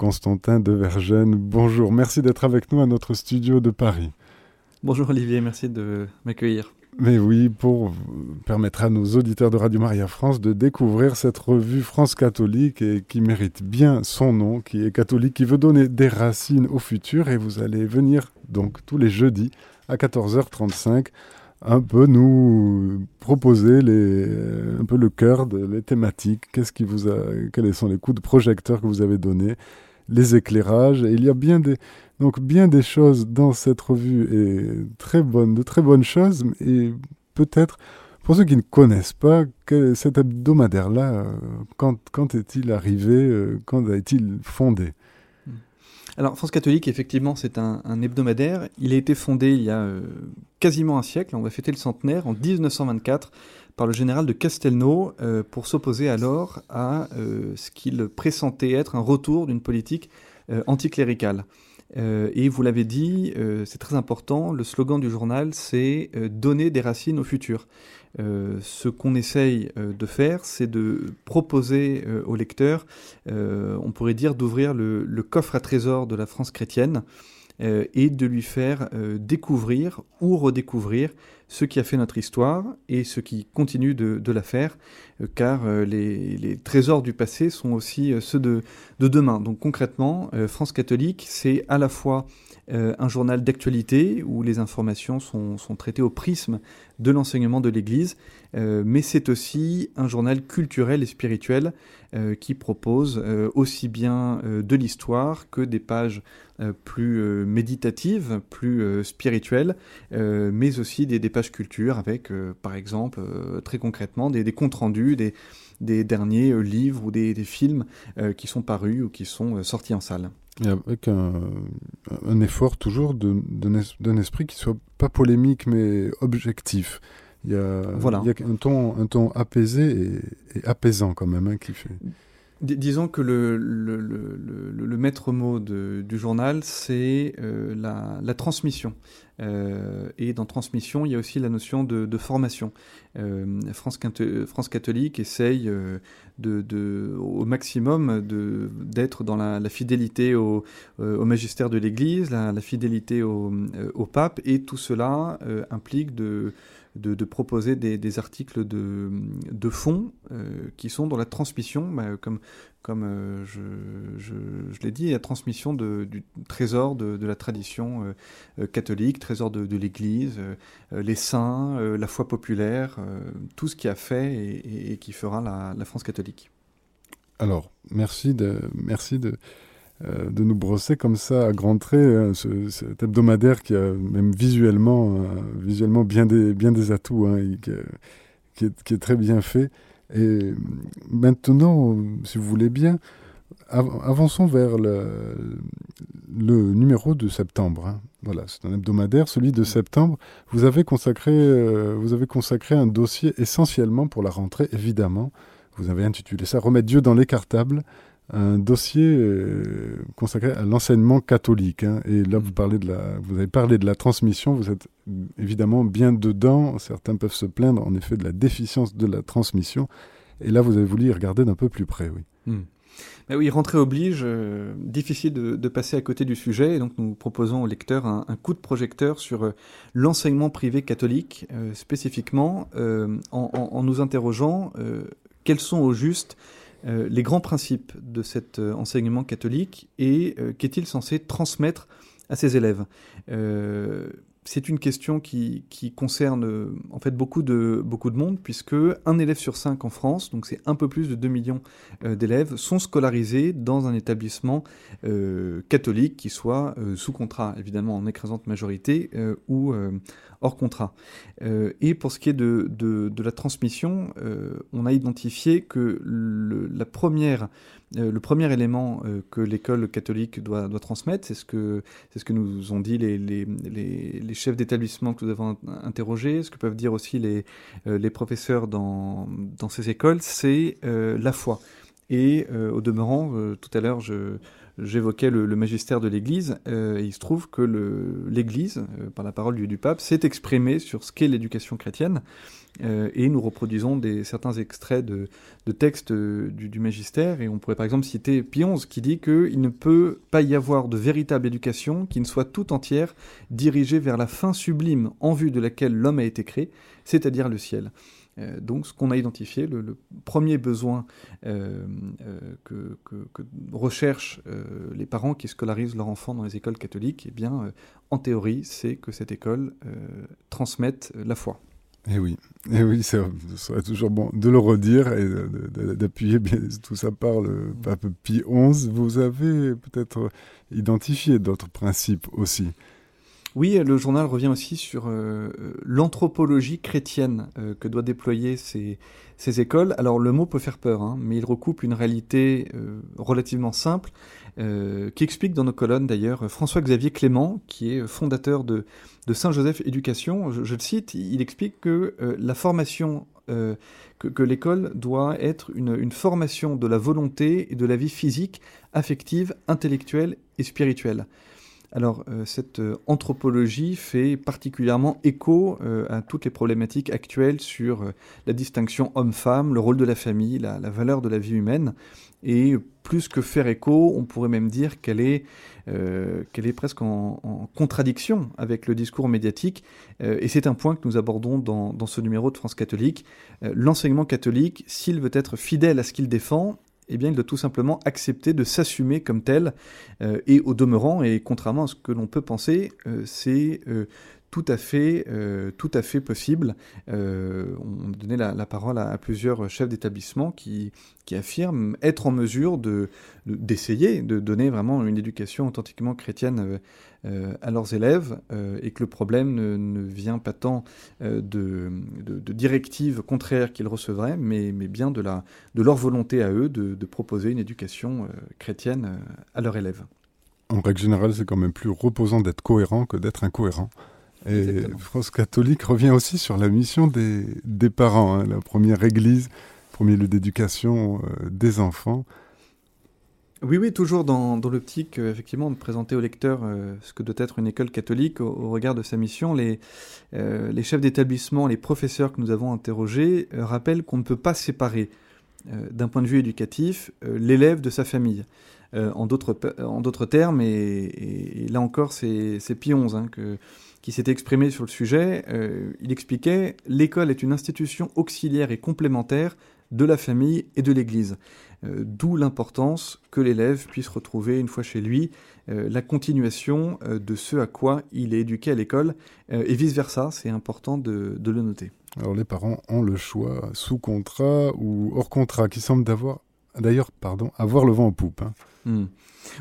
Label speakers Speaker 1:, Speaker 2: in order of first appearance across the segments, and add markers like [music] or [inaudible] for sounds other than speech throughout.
Speaker 1: Constantin de Vergennes. Bonjour, merci d'être avec nous à notre studio de Paris.
Speaker 2: Bonjour Olivier, merci de m'accueillir.
Speaker 1: Mais oui, pour permettre à nos auditeurs de Radio Maria France de découvrir cette revue France catholique et qui mérite bien son nom, qui est catholique, qui veut donner des racines au futur. Et vous allez venir donc tous les jeudis à 14h35 un peu nous proposer les, un peu le cœur de les thématiques. Qu'est-ce qui vous a, quels sont les coups de projecteur que vous avez donnés, les éclairages. Et il y a bien des, donc bien des choses dans cette revue et très bonnes, de très bonnes choses. Et peut-être pour ceux qui ne connaissent pas, que cet hebdomadaire-là, euh, quand, quand est-il arrivé, euh, quand a-t-il fondé?
Speaker 2: Alors, France catholique, effectivement, c'est un, hebdomadaire. Il a été fondé il y a euh, quasiment un siècle. On va fêter le centenaire en 1924 par le général de Castelnau euh, pour s'opposer alors à euh, ce qu'il pressentait être un retour d'une politique anticléricale. et vous l'avez dit, c'est très important, le slogan du journal, c'est donner des racines au futur. Euh, ce qu'on essaye euh, de faire, c'est de proposer euh, au lecteur, on pourrait dire, d'ouvrir le, coffre à trésor de la France chrétienne et de lui faire découvrir ou redécouvrir ce qui a fait notre histoire et ce qui continue de, la faire, car les, trésors du passé sont aussi ceux de, de demain. Donc concrètement, France catholique, c'est à la fois euh, un journal d'actualité où les informations sont, traitées au prisme de l'enseignement de l'Église, euh, mais c'est aussi un journal culturel et spirituel euh, qui propose aussi bien de l'histoire que des pages plus méditatives, plus spirituelles, mais aussi des, pages culture avec, par exemple, très concrètement, des, comptes rendus, des, derniers livres ou des, films qui sont parus ou qui sont sortis en salle
Speaker 1: avec un, un, effort toujours d'un esprit qui soit pas polémique mais objectif. Il y a, il y a un, ton, un ton apaisé et, apaisant quand même hein, qui fait
Speaker 2: disons que le, le, le, le, maître mot de, du journal, c'est euh, la, transmission. Euh, et dans transmission, il y a aussi la notion de, formation. Euh, France, France, catholique essaye de, de, au maximum d'être dans la, fidélité au, au, magistère de l'Église, la, la, fidélité au, au, pape, et tout cela implique de de, proposer des, articles de, de fond euh, qui sont dans la transmission, bah, comme, comme euh, je, je, l'ai dit, la transmission du trésor de, la tradition euh, catholique, trésor de, l'Église, les saints, la foi populaire, tout ce qui a fait et, qui fera la, la, France catholique.
Speaker 1: Alors, merci de, merci de, euh, de nous brosser comme ça à grands traits ce, cet hebdomadaire qui a même visuellement, euh, visuellement bien, des, bien des atouts, hein, qui, est, très bien fait. Et maintenant, si vous voulez bien, avançons vers le, numéro de septembre. Hein. Voilà, c'est un hebdomadaire, celui de septembre. Vous avez consacré, euh, vous avez consacré un dossier essentiellement pour la rentrée, évidemment. Vous avez intitulé ça Remettre Dieu dans les cartables un dossier euh, consacré à l'enseignement catholique. Hein. Et là, vous, parlez de la, vous avez parlé de la transmission, vous êtes évidemment bien dedans. Certains peuvent se plaindre en effet de la déficience de la transmission. Et là, vous avez voulu y regarder d'un peu plus près, oui.
Speaker 2: Ben oui, rentrer oblige, euh, difficile de, passer à côté du sujet, et donc nous proposons au lecteur un, coup de projecteur sur euh, l'enseignement privé catholique, spécifiquement en, en, nous interrogeant quels sont au juste euh, les grands principes de cet euh, enseignement catholique et euh, qu'est-il censé transmettre à ses élèves c'est une question qui, concerne en fait beaucoup de, beaucoup de monde, puisque un élève sur cinq en France, donc c'est un peu plus de 2 millions d'élèves, sont scolarisés dans un établissement catholique qui soit sous contrat, évidemment en écrasante majorité, ou hors contrat. Euh, et pour ce qui est de, de, la transmission, euh, on a identifié que la première, euh, le premier élément que l'école catholique doit, transmettre, c'est ce, que, nous ont dit les, chefs d'établissement que nous avons interrogés, ce que peuvent dire aussi les, les professeurs dans ces écoles, c'est la foi. Et au demeurant, tout à l'heure, je j'évoquais le, magistère de l'Église, euh, et il se trouve que l'Église, euh, par la parole du, pape, s'est exprimée sur ce qu'est l'éducation chrétienne, euh, et nous reproduisons certains extraits de, textes du, magistère, et on pourrait par exemple citer XI qui dit qu'il ne peut pas y avoir de véritable éducation qui ne soit tout entière dirigée vers la fin sublime en vue de laquelle l'homme a été créé, c'est-à-dire le ciel. Euh, donc, ce qu'on a identifié, le, premier besoin euh, euh, que, recherchent les parents qui scolarisent leurs enfants dans les écoles catholiques, eh bien, en théorie, c'est que cette école transmette la foi.
Speaker 1: Et eh oui, et eh oui, ce serait toujours bon de le redire et d'appuyer tout ça par le pape Pie XI. Vous avez peut-être identifié d'autres principes aussi.
Speaker 2: Oui, le journal revient aussi sur euh, l'anthropologie chrétienne euh, que doit déployer ces, écoles. Alors le mot peut faire peur, hein, mais il recoupe une réalité euh, relativement simple, qui explique dans nos colonnes d'ailleurs François-Xavier Clément, qui est fondateur de, Saint-Joseph Éducation. Je, le cite, il explique que la formation que, l'école doit être une, formation de la volonté et de la vie physique, affective, intellectuelle et spirituelle. Alors, euh, cette euh, anthropologie fait particulièrement écho euh, à toutes les problématiques actuelles sur la distinction homme-femme, le rôle de la famille, la, valeur de la vie humaine. Et plus que faire écho, on pourrait même dire qu'elle est, presque en, contradiction avec le discours médiatique. et c'est un point que nous abordons dans, dans ce numéro de France catholique. L'enseignement catholique, s'il veut être fidèle à ce qu'il défend, eh bien, il doit tout simplement accepter de s'assumer comme tel. Euh, et au demeurant, et contrairement à ce que l'on peut penser, euh, c'est euh, tout à fait, tout à fait possible. on donnait la, parole à, plusieurs chefs d'établissement qui, affirment être en mesure de, d'essayer de donner vraiment une éducation authentiquement chrétienne euh, à leurs élèves euh, et que le problème ne, vient pas tant euh, de, directives contraires qu'ils recevraient, mais, bien de leur volonté à eux de, proposer une éducation chrétienne à leurs élèves.
Speaker 1: En règle générale, c'est quand même plus reposant d'être cohérent que d'être incohérent. Et France catholique revient aussi sur la mission des, des parents, hein, la première église, premier lieu d'éducation des enfants.
Speaker 2: Oui, oui, toujours dans, dans l'optique, euh, effectivement, de présenter au lecteur euh, ce que doit être une école catholique au, regard de sa mission. Les, euh, les chefs d'établissement, les professeurs que nous avons interrogés rappellent qu'on ne peut pas séparer, d'un point de vue éducatif, l'élève de sa famille. En d'autres termes, et, là encore, c'est XI hein, qui s'est exprimé sur le sujet. il expliquait l'école est une institution auxiliaire et complémentaire de la famille et de l'Église. Euh, d'où l'importance que l'élève puisse retrouver une fois chez lui euh, la continuation euh, de ce à quoi il est éduqué à l'école et vice-versa, c'est important de, le noter.
Speaker 1: Alors les parents ont le choix sous contrat ou hors contrat qui semble d'avoir d'ailleurs pardon avoir le vent en poupe. Hein.
Speaker 2: Hmm.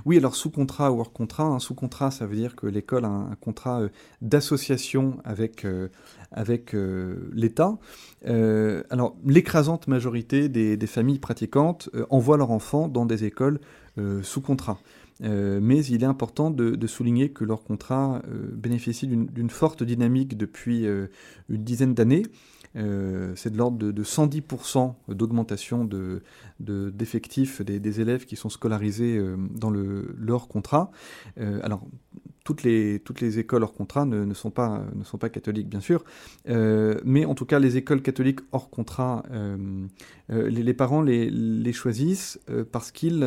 Speaker 2: Oui, alors sous contrat ou hors contrat. Hein, sous contrat, ça veut dire que l'école a un, contrat d'association avec, avec l'État. Euh, alors, l'écrasante majorité des, familles pratiquantes euh, envoient leurs enfants dans des écoles euh, sous contrat. mais il est important de, souligner que leur contrat bénéficie d'une forte dynamique depuis une dizaine d'années. C'est de l'ordre de, 110% d'augmentation d'effectifs des, élèves qui sont scolarisés dans le, leur contrat. alors, toutes les, toutes les écoles hors contrat ne, sont, pas, ne sont pas catholiques, bien sûr. Euh, mais en tout cas, les écoles catholiques hors contrat, euh, euh, les, parents les, les choisissent parce qu'ils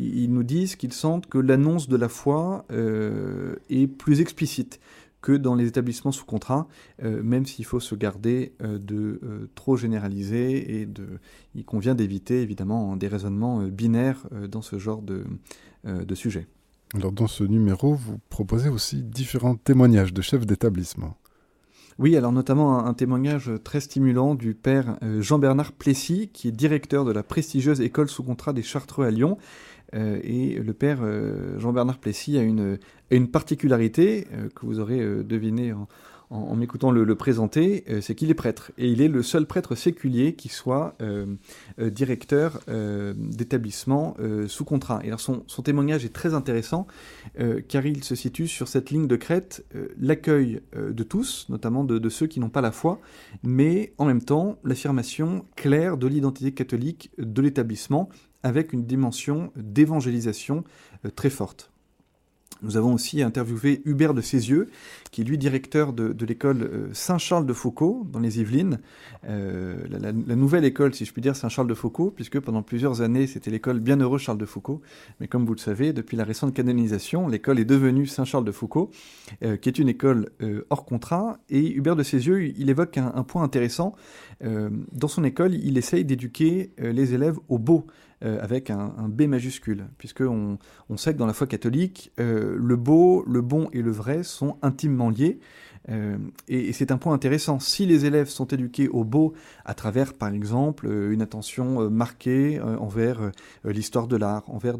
Speaker 2: ils nous disent qu'ils sentent que l'annonce de la foi est plus explicite que dans les établissements sous contrat, même s'il faut se garder de trop généraliser et de, il convient d'éviter évidemment des raisonnements binaires dans ce genre de, de sujet.
Speaker 1: Alors dans ce numéro, vous proposez aussi différents témoignages de chefs d'établissement.
Speaker 2: Oui, alors notamment un, témoignage très stimulant du père euh, Jean-Bernard Plessis, qui est directeur de la prestigieuse école sous contrat des Chartreux à Lyon. Euh, et le père euh, Jean-Bernard Plessis a une, une particularité que vous aurez deviné en, m'écoutant le, présenter, euh, c'est qu'il est prêtre. Et il est le seul prêtre séculier qui soit euh, euh, directeur d'établissement sous contrat. Et alors son, témoignage est très intéressant, car il se situe sur cette ligne de crête, l'accueil de tous, notamment de, ceux qui n'ont pas la foi, mais en même temps l'affirmation claire de l'identité catholique de l'établissement, avec une dimension d'évangélisation très forte. Nous avons aussi interviewé Hubert de Cézieux, qui est lui directeur de, l'école euh, Saint-Charles de Foucault, dans les Yvelines. Euh, la, nouvelle école, si je puis dire, Saint-Charles de Foucault, puisque pendant plusieurs années, c'était l'école Bienheureux Charles de Foucault. Mais comme vous le savez, depuis la récente canonisation, l'école est devenue Saint-Charles de Foucault, euh, qui est une école hors contrat. Et Hubert de Cézieux, il évoque un point intéressant. dans son école, il essaye d'éduquer les élèves au beau. Euh, avec un, B majuscule, puisqu'on on sait que dans la foi catholique, euh, le beau, le bon et le vrai sont intimement liés. Euh, et, c'est un point intéressant. Si les élèves sont éduqués au beau à travers, par exemple, une attention marquée envers l'histoire de l'art, envers,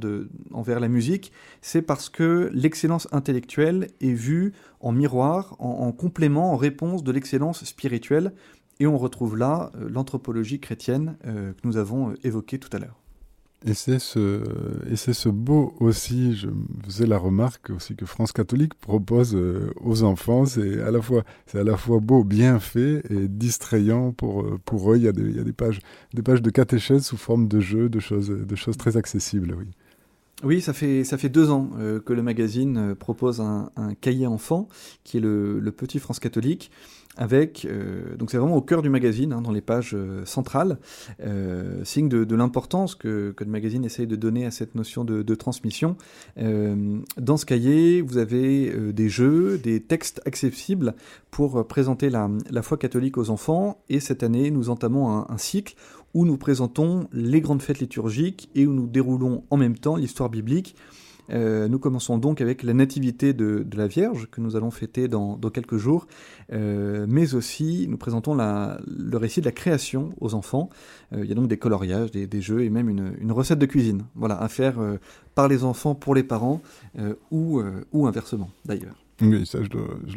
Speaker 2: envers la musique, c'est parce que l'excellence intellectuelle est vue en miroir, en complément, en réponse de l'excellence spirituelle. Et on retrouve là l'anthropologie chrétienne que nous avons évoquée tout à l'heure.
Speaker 1: Et c'est ce, beau aussi, je faisais la remarque aussi que France catholique propose euh, aux enfants, c'est à la fois, c'est à la fois beau, bien fait et distrayant pour, euh, pour eux. Il y a des, il y a des pages, des pages de catéchèse sous forme de jeux, de choses, de choses très accessibles, oui.
Speaker 2: Oui, ça fait, ça fait deux ans euh, que le magazine propose un, cahier enfant qui est le Petit France catholique avec euh, donc c'est vraiment au cœur du magazine, hein, dans les pages euh, centrales, euh, signe de, l'importance que, le magazine essaye de donner à cette notion de, transmission. dans ce cahier, vous avez des jeux, des textes accessibles pour présenter la, foi catholique aux enfants. Et cette année, nous entamons un cycle où nous présentons les grandes fêtes liturgiques et où nous déroulons en même temps l'histoire biblique euh, nous commençons donc avec la nativité de, la Vierge que nous allons fêter dans, quelques jours, euh, mais aussi nous présentons le récit de la création aux enfants. Euh, il y a donc des coloriages, des, jeux et même une, recette de cuisine. Voilà, à faire par les enfants pour les parents ou, inversement d'ailleurs.
Speaker 1: Oui, ça je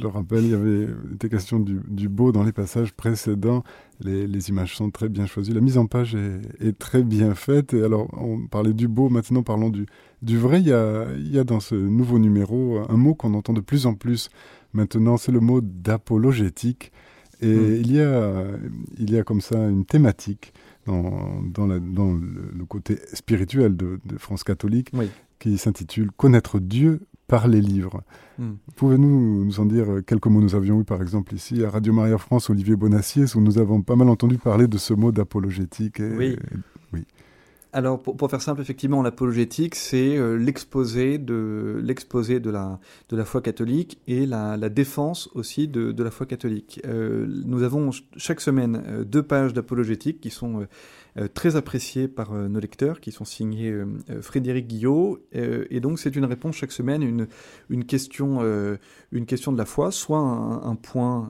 Speaker 1: le, rappelle, il y avait des questions du, beau dans les passages précédents. Les, images sont très bien choisies. La mise en page est, très bien faite. Et alors, on parlait du beau, maintenant parlons du, du vrai. Il y, a, il y a dans ce nouveau numéro un mot qu'on entend de plus en plus maintenant, c'est le mot d'apologétique. Et hmm. il, y a, il y a comme ça une thématique dans, dans, la, dans le, côté spirituel de, de France catholique qui s'intitule Connaître Dieu par les livres. Hmm. Pouvez-nous nous en dire quelques mots? Nous avions eu par exemple ici à Radio Maria France Olivier Bonassier, où nous avons pas mal entendu parler de ce mot d'apologétique.
Speaker 2: oui. oui. Alors, pour, faire simple, effectivement, l'apologétique, c'est euh, l'exposé de de la de la foi catholique et la, défense aussi de, de, la foi catholique. Euh, nous avons chaque semaine euh, deux pages d'apologétique qui sont très appréciés par nos lecteurs, qui sont signés euh, Frédéric Guillot. et donc, c'est une réponse chaque semaine, une, une, question, une question de la foi, soit un, point,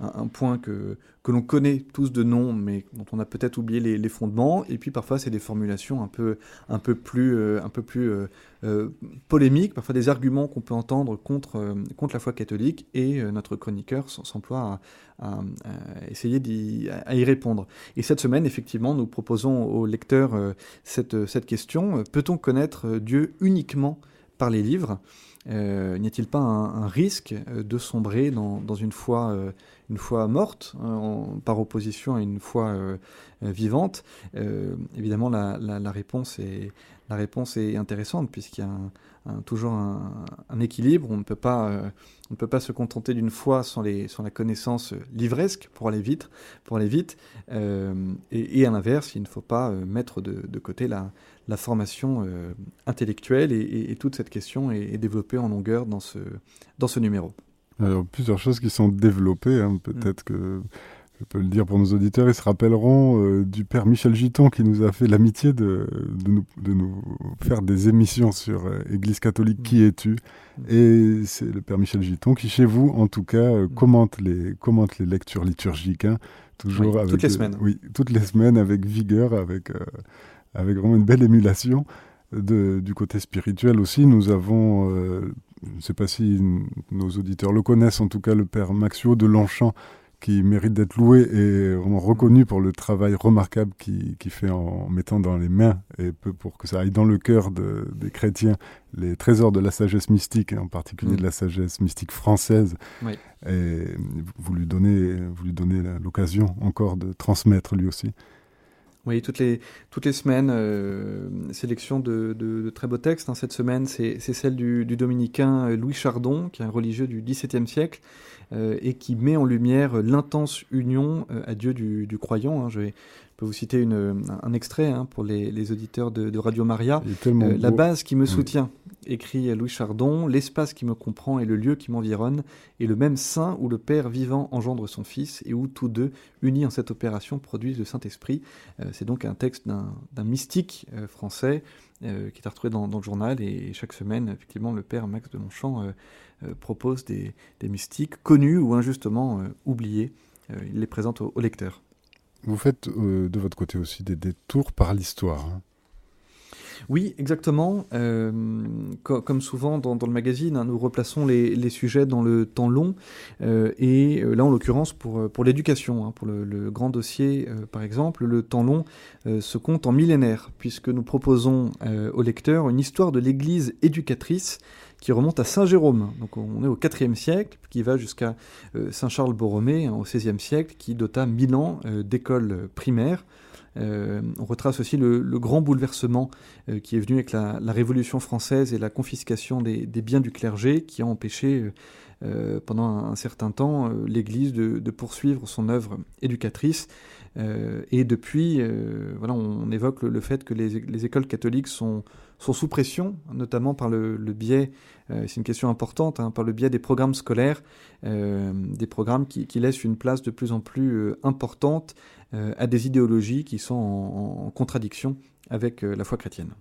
Speaker 2: un, point que, que l'on connaît tous de nom, mais dont on a peut-être oublié les, fondements. Et puis, parfois, c'est des formulations un peu, un peu plus, un peu plus polémiques, parfois des arguments qu'on peut entendre contre, contre la foi catholique. Et notre chroniqueur s'emploie à, essayer d'y, répondre. Et cette semaine, effectivement, nous proposons aux lecteurs euh, cette, cette question. Peut-on connaître Dieu uniquement par les livres? Euh, N'y a-t-il pas un, risque de sombrer dans, une foi, euh, une foi morte, hein, par opposition à une foi vivante? Évidemment, la, réponse est, la réponse est intéressante puisqu'il y a toujours un, équilibre. On ne peut pas, euh, on ne peut pas se contenter d'une foi sans, la connaissance livresque pour aller vite, pour aller vite. Euh, et, à l'inverse, il ne faut pas euh, mettre de, côté la, la formation intellectuelle et, toute cette question est, développée en longueur dans ce, dans ce numéro.
Speaker 1: Alors, plusieurs choses qui sont développées. Hein. Peut-être mm. que je peux le dire pour nos auditeurs, ils se rappelleront euh, du père Michel Giton qui nous a fait l'amitié de, de, nous, faire des émissions sur euh, Église catholique, qui es-tu Et c'est le père Michel Giton qui, chez vous, en tout cas, euh, commente, les, commente les lectures liturgiques, hein, toujours avec,
Speaker 2: toutes les semaines.
Speaker 1: oui, toutes les semaines avec vigueur, avec, avec vraiment une belle émulation. De, du côté spirituel aussi, nous avons, je ne sais pas si nos auditeurs le connaissent, en tout cas le père Maxio de Longchamp, qui mérite d'être loué et reconnu pour le travail remarquable qu'il fait en mettant dans les mains et pour que ça aille dans le cœur de, des chrétiens les trésors de la sagesse mystique, en particulier mm. de la sagesse mystique française. Et vous lui donnez, vous lui donnez l'occasion encore de transmettre lui aussi.
Speaker 2: Oui, toutes les, toutes les semaines, euh, sélection de, très beaux textes. Hein. Cette semaine, c'est celle du, dominicain Louis Chardon, qui est un religieux du XVIIe siècle, euh, et qui met en lumière l'intense union euh, à Dieu du, croyant. Hein. Peux vous citer une, un extrait hein, pour les, les, auditeurs de, de Radio Maria.
Speaker 1: Euh,
Speaker 2: la base qui me soutient, écrit Louis Chardon, l'espace qui me comprend et le lieu qui m'environne, est le même sein où le Père vivant engendre son Fils et où tous deux, unis en cette opération, produisent le Saint-Esprit. Euh, c'est donc un texte d'un mystique euh, français qui est retrouvé dans, dans, le journal et chaque semaine, effectivement, le Père Max de Montchamp propose des, des, mystiques connus ou injustement oubliés. il les présente aux au lecteurs.
Speaker 1: Vous faites euh, de votre côté aussi des détours par l'histoire. Hein.
Speaker 2: Oui, exactement. Euh, comme souvent dans, le magazine, hein, nous replaçons les, sujets dans le temps long. Euh, et là, en l'occurrence, pour, l'éducation, hein, pour le, grand dossier, par exemple, le temps long se compte en millénaires, puisque nous proposons au lecteur une histoire de l'Église éducatrice qui remonte à Saint Jérôme. Donc on est au IVe siècle, qui va jusqu'à euh, Saint Charles Borromée hein, au XVIe siècle, qui dota euh, d'écoles primaires. Euh, on retrace aussi le, grand bouleversement qui est venu avec la, Révolution française et la confiscation des, biens du clergé, qui a empêché pendant un, certain temps l'Église de, poursuivre son œuvre éducatrice. et depuis, voilà, on, évoque le, fait que les écoles catholiques sont sont sous pression, notamment par le, biais, euh, c'est une question importante, hein, par le biais des programmes scolaires, euh, des programmes qui, laissent une place de plus en plus euh, importante à des idéologies qui sont en contradiction avec la foi chrétienne.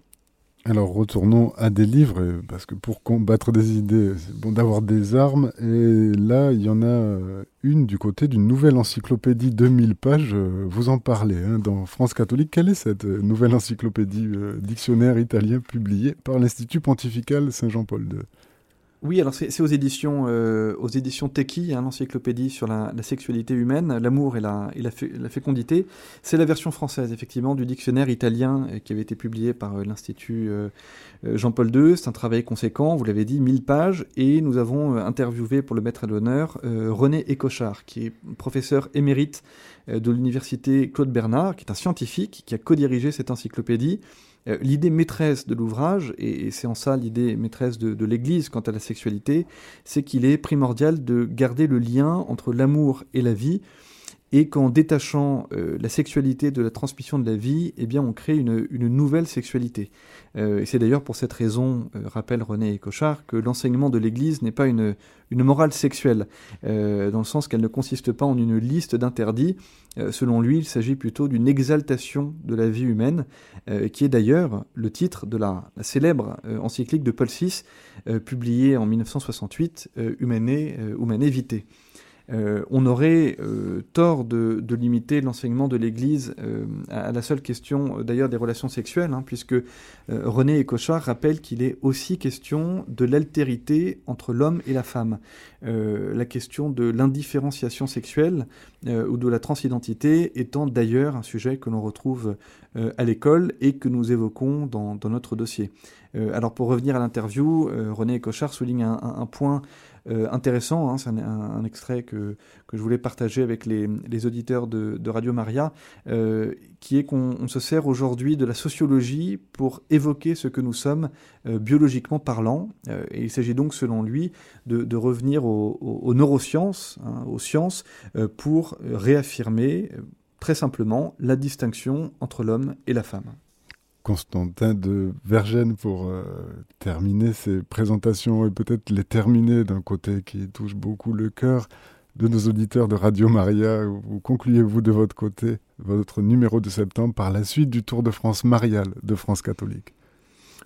Speaker 1: Alors retournons à des livres, parce que pour combattre des idées, c'est bon d'avoir des armes. Et là, il y en a euh, une du côté d'une nouvelle encyclopédie, 2000 pages. Euh, vous en parlez hein, dans France catholique. Quelle est cette euh, nouvelle encyclopédie dictionnaire italien publiée par l'Institut pontifical Saint-Jean-Paul II
Speaker 2: oui, alors c'est aux éditions euh, aux éditions hein, l'encyclopédie sur la, sexualité humaine, l'amour et, la, et la, fécondité. C'est la version française, effectivement, du dictionnaire italien euh, qui avait été publié par euh, l'Institut Jean-Paul II. C'est un travail conséquent, vous l'avez dit, 1000 pages. Et nous avons interviewé, pour le mettre à l'honneur, René Écochard, qui est professeur émérite de l'université Claude Bernard, qui est un scientifique, qui a co-dirigé cette encyclopédie. Euh, l'idée maîtresse de l'ouvrage, et c'est en ça l'idée maîtresse de, l'Église quant à la sexualité, c'est qu'il est primordial de garder le lien entre l'amour et la vie, et qu'en détachant euh, la sexualité de la transmission de la vie, eh bien, on crée une, nouvelle sexualité. Euh, et c'est d'ailleurs pour cette raison, rappelle René Cochard, que l'enseignement de l'Église n'est pas une, une morale sexuelle, dans le sens qu'elle ne consiste pas en une liste d'interdits, euh, selon lui, il s'agit plutôt d'une exaltation de la vie humaine, euh, qui est d'ailleurs le titre de la, célèbre euh, encyclique de Paul VI, publiée en 1968, Humanae, Humanae Vitae. Euh, on aurait euh, tort de, limiter l'enseignement de l'Église euh, à, la seule question d'ailleurs des relations sexuelles, hein, puisque René Ecochard rappelle qu'il est aussi question de l'altérité entre l'homme et la femme, la question de l'indifférenciation sexuelle ou de la transidentité étant d'ailleurs un sujet que l'on retrouve à l'école et que nous évoquons dans, notre dossier. alors pour revenir à l'interview, René Ecochard souligne un point euh, intéressant. Hein, c'est un, extrait que, que, je voulais partager avec les, les auditeurs de, Radio Maria, euh, qui est qu'on se sert aujourd'hui de la sociologie pour évoquer ce que nous sommes euh, biologiquement parlant. et il s'agit donc, selon lui, de, revenir aux, aux, neurosciences, hein, aux sciences, pour réaffirmer très simplement la distinction entre l'homme et la femme.
Speaker 1: Constantin de Vergène pour euh, terminer ces présentations et peut-être les terminer d'un côté qui touche beaucoup le cœur de nos auditeurs de Radio Maria. Vous concluez-vous de votre côté votre numéro de septembre par la suite du Tour de France marial de France catholique?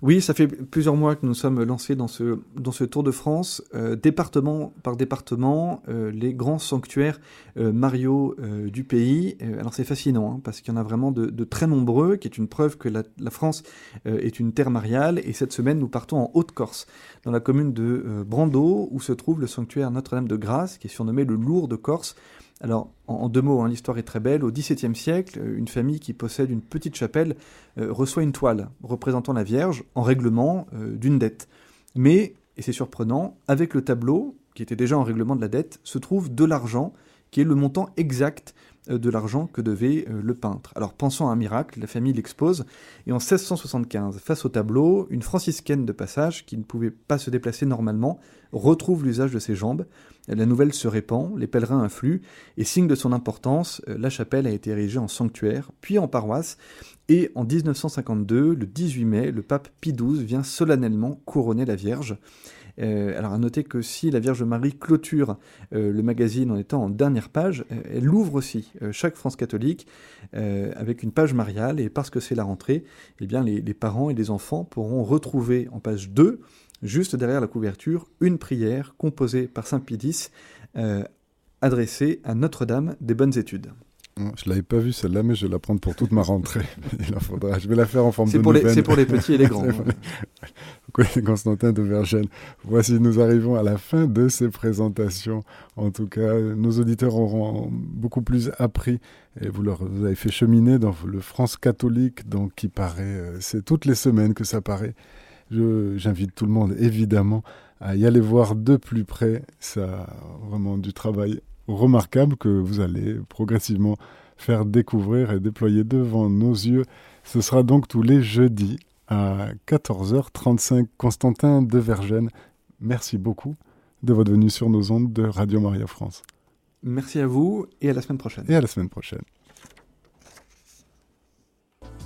Speaker 2: Oui, ça fait plusieurs mois que nous sommes lancés dans ce, dans ce Tour de France, euh, département par département, euh, les grands sanctuaires euh, Mario du pays. alors c'est fascinant, hein, parce qu'il y en a vraiment de, très nombreux, qui est une preuve que la, la France est une terre mariale. Et cette semaine, nous partons en Haute-Corse, dans la commune de Brando, où se trouve le sanctuaire Notre-Dame de Grâce, qui est surnommé le Lourd de Corse. Alors, en, deux mots, hein, l'histoire est très belle. Au XVIIe siècle, euh, une famille qui possède une petite chapelle euh, reçoit une toile représentant la Vierge en règlement euh, d'une dette. Mais, et c'est surprenant, avec le tableau, qui était déjà en règlement de la dette, se trouve de l'argent, le montant exact euh, de l'argent que devait euh, le peintre. Alors pensant à un miracle, la famille l'expose, et en 1675, face au tableau, une franciscaine de passage, qui ne pouvait pas se déplacer normalement, retrouve l'usage de ses jambes. La nouvelle se répand, les pèlerins affluent, et signe de son importance, euh, la chapelle a été érigée en sanctuaire, puis en paroisse, et en 1952, le 18 mai, le pape Pie XII vient solennellement couronner la Vierge. Euh, alors à noter que si la Vierge Marie clôture euh, le magazine en étant en dernière page, euh, elle ouvre aussi chaque France catholique avec une page mariale et parce que c'est la rentrée, eh bien les, parents et les enfants pourront retrouver en page 2, juste derrière la couverture, une prière composée par Saint X adressée à Notre-Dame des bonnes études.
Speaker 1: Je l'avais pas vue celle-là, mais je vais la prendre pour toute ma rentrée. [laughs] Il en faudra. Je vais la faire en forme de
Speaker 2: pour C'est pour les petits et les grands. [laughs] [laughs]
Speaker 1: Constantin de Vergène. Voici, nous arrivons à la fin de ces présentations. En tout cas, nos auditeurs auront beaucoup plus appris. Et vous leur vous avez fait cheminer dans le France catholique, donc qui paraît, euh, c'est toutes les semaines que ça paraît. J'invite tout le monde, évidemment, à y aller voir de plus près. Ça a vraiment du travail remarquable que vous allez progressivement faire découvrir et déployer devant nos yeux. Ce sera donc tous les jeudis à 14h35. Constantin de Vergène, merci beaucoup de votre venue sur nos ondes de Radio Maria France.
Speaker 2: Merci à vous et à la semaine prochaine.
Speaker 1: Et à la semaine prochaine.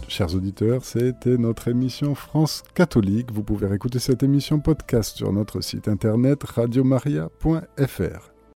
Speaker 1: Chers auditeurs, c'était notre émission France catholique. Vous pouvez écouter cette émission podcast sur notre site internet radiomaria.fr.